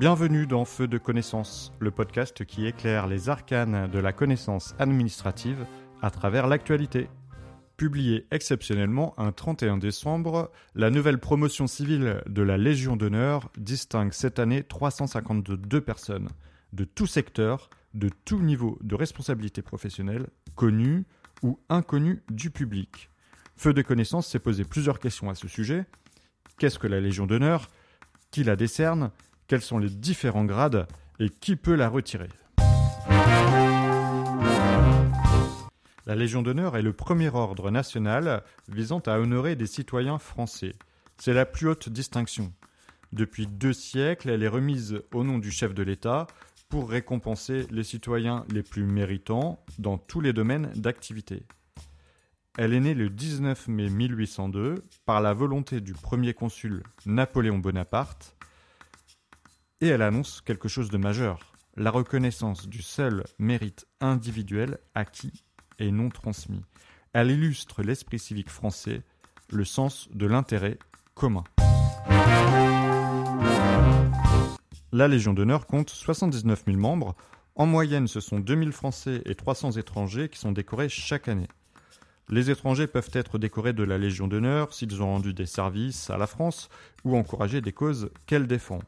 Bienvenue dans Feu de connaissance, le podcast qui éclaire les arcanes de la connaissance administrative à travers l'actualité. Publié exceptionnellement un 31 décembre, la nouvelle promotion civile de la Légion d'honneur distingue cette année 352 personnes de tout secteur, de tout niveau de responsabilité professionnelle, connues ou inconnues du public. Feu de connaissance s'est posé plusieurs questions à ce sujet. Qu'est-ce que la Légion d'honneur? Qui la décerne? Quels sont les différents grades Et qui peut la retirer La Légion d'honneur est le premier ordre national visant à honorer des citoyens français. C'est la plus haute distinction. Depuis deux siècles, elle est remise au nom du chef de l'État pour récompenser les citoyens les plus méritants dans tous les domaines d'activité. Elle est née le 19 mai 1802 par la volonté du premier consul Napoléon Bonaparte et elle annonce quelque chose de majeur, la reconnaissance du seul mérite individuel acquis et non transmis. Elle illustre l'esprit civique français, le sens de l'intérêt commun. La Légion d'honneur compte 79 000 membres. En moyenne, ce sont 2000 Français et 300 étrangers qui sont décorés chaque année. Les étrangers peuvent être décorés de la Légion d'honneur s'ils ont rendu des services à la France ou encouragé des causes qu'elle défend.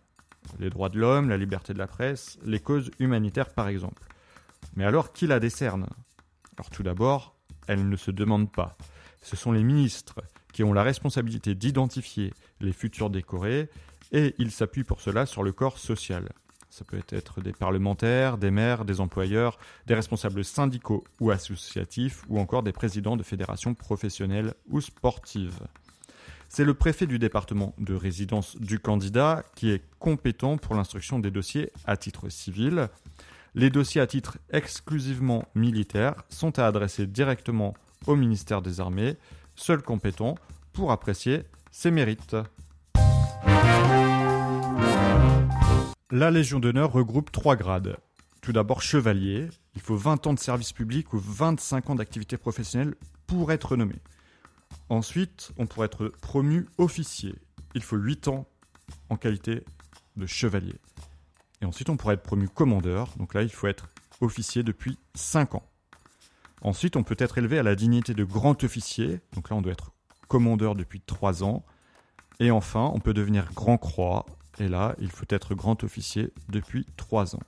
Les droits de l'homme, la liberté de la presse, les causes humanitaires par exemple. Mais alors, qui la décerne? Alors tout d'abord, elle ne se demande pas. Ce sont les ministres qui ont la responsabilité d'identifier les futurs décorés et ils s'appuient pour cela sur le corps social. Ça peut être des parlementaires, des maires, des employeurs, des responsables syndicaux ou associatifs ou encore des présidents de fédérations professionnelles ou sportives. C'est le préfet du département de résidence du candidat qui est compétent pour l'instruction des dossiers à titre civil. Les dossiers à titre exclusivement militaire sont à adresser directement au ministère des Armées, seul compétent pour apprécier ses mérites. La Légion d'honneur regroupe trois grades. Tout d'abord chevalier, il faut 20 ans de service public ou 25 ans d'activité professionnelle pour être nommé. Ensuite, on pourrait être promu officier, il faut 8 ans en qualité de chevalier. Et ensuite, on pourrait être promu commandeur. Donc là, il faut être officier depuis 5 ans. Ensuite, on peut être élevé à la dignité de grand officier. Donc là, on doit être commandeur depuis 3 ans. Et enfin, on peut devenir grand croix. Et là, il faut être grand officier depuis 3 ans.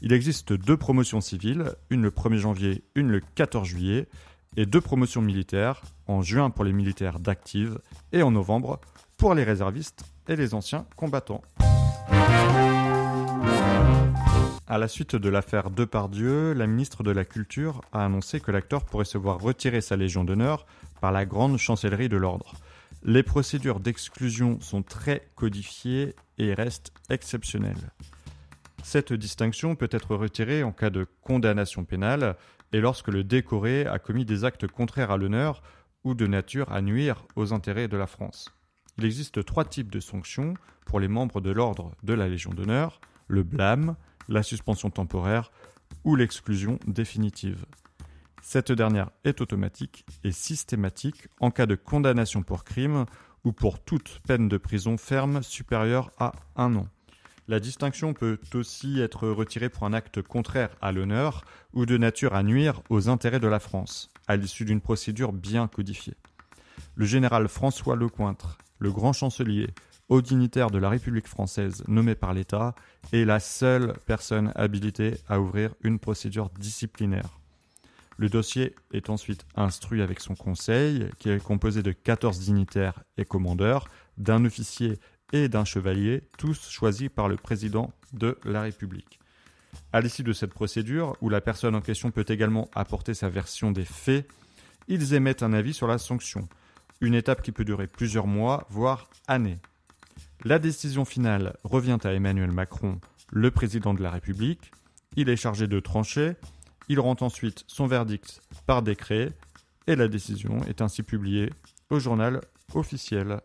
Il existe deux promotions civiles, une le 1er janvier, une le 14 juillet, et deux promotions militaires, en juin pour les militaires d'active et en novembre pour les réservistes et les anciens combattants. À la suite de l'affaire Depardieu, la ministre de la Culture a annoncé que l'acteur pourrait se voir retirer sa Légion d'honneur par la grande chancellerie de l'ordre. Les procédures d'exclusion sont très codifiées et restent exceptionnelles. Cette distinction peut être retirée en cas de condamnation pénale et lorsque le décoré a commis des actes contraires à l'honneur ou de nature à nuire aux intérêts de la France. Il existe trois types de sanctions pour les membres de l'ordre de la Légion d'honneur, le blâme, la suspension temporaire ou l'exclusion définitive. Cette dernière est automatique et systématique en cas de condamnation pour crime ou pour toute peine de prison ferme supérieure à un an. La distinction peut aussi être retirée pour un acte contraire à l'honneur ou de nature à nuire aux intérêts de la France, à l'issue d'une procédure bien codifiée. Le général François Lecointre, le grand chancelier, haut dignitaire de la République française nommé par l'État, est la seule personne habilitée à ouvrir une procédure disciplinaire. Le dossier est ensuite instruit avec son conseil, qui est composé de 14 dignitaires et commandeurs, d'un officier et d'un chevalier, tous choisis par le président de la République. À l'issue de cette procédure, où la personne en question peut également apporter sa version des faits, ils émettent un avis sur la sanction, une étape qui peut durer plusieurs mois, voire années. La décision finale revient à Emmanuel Macron, le président de la République. Il est chargé de trancher. Il rend ensuite son verdict par décret et la décision est ainsi publiée au journal officiel.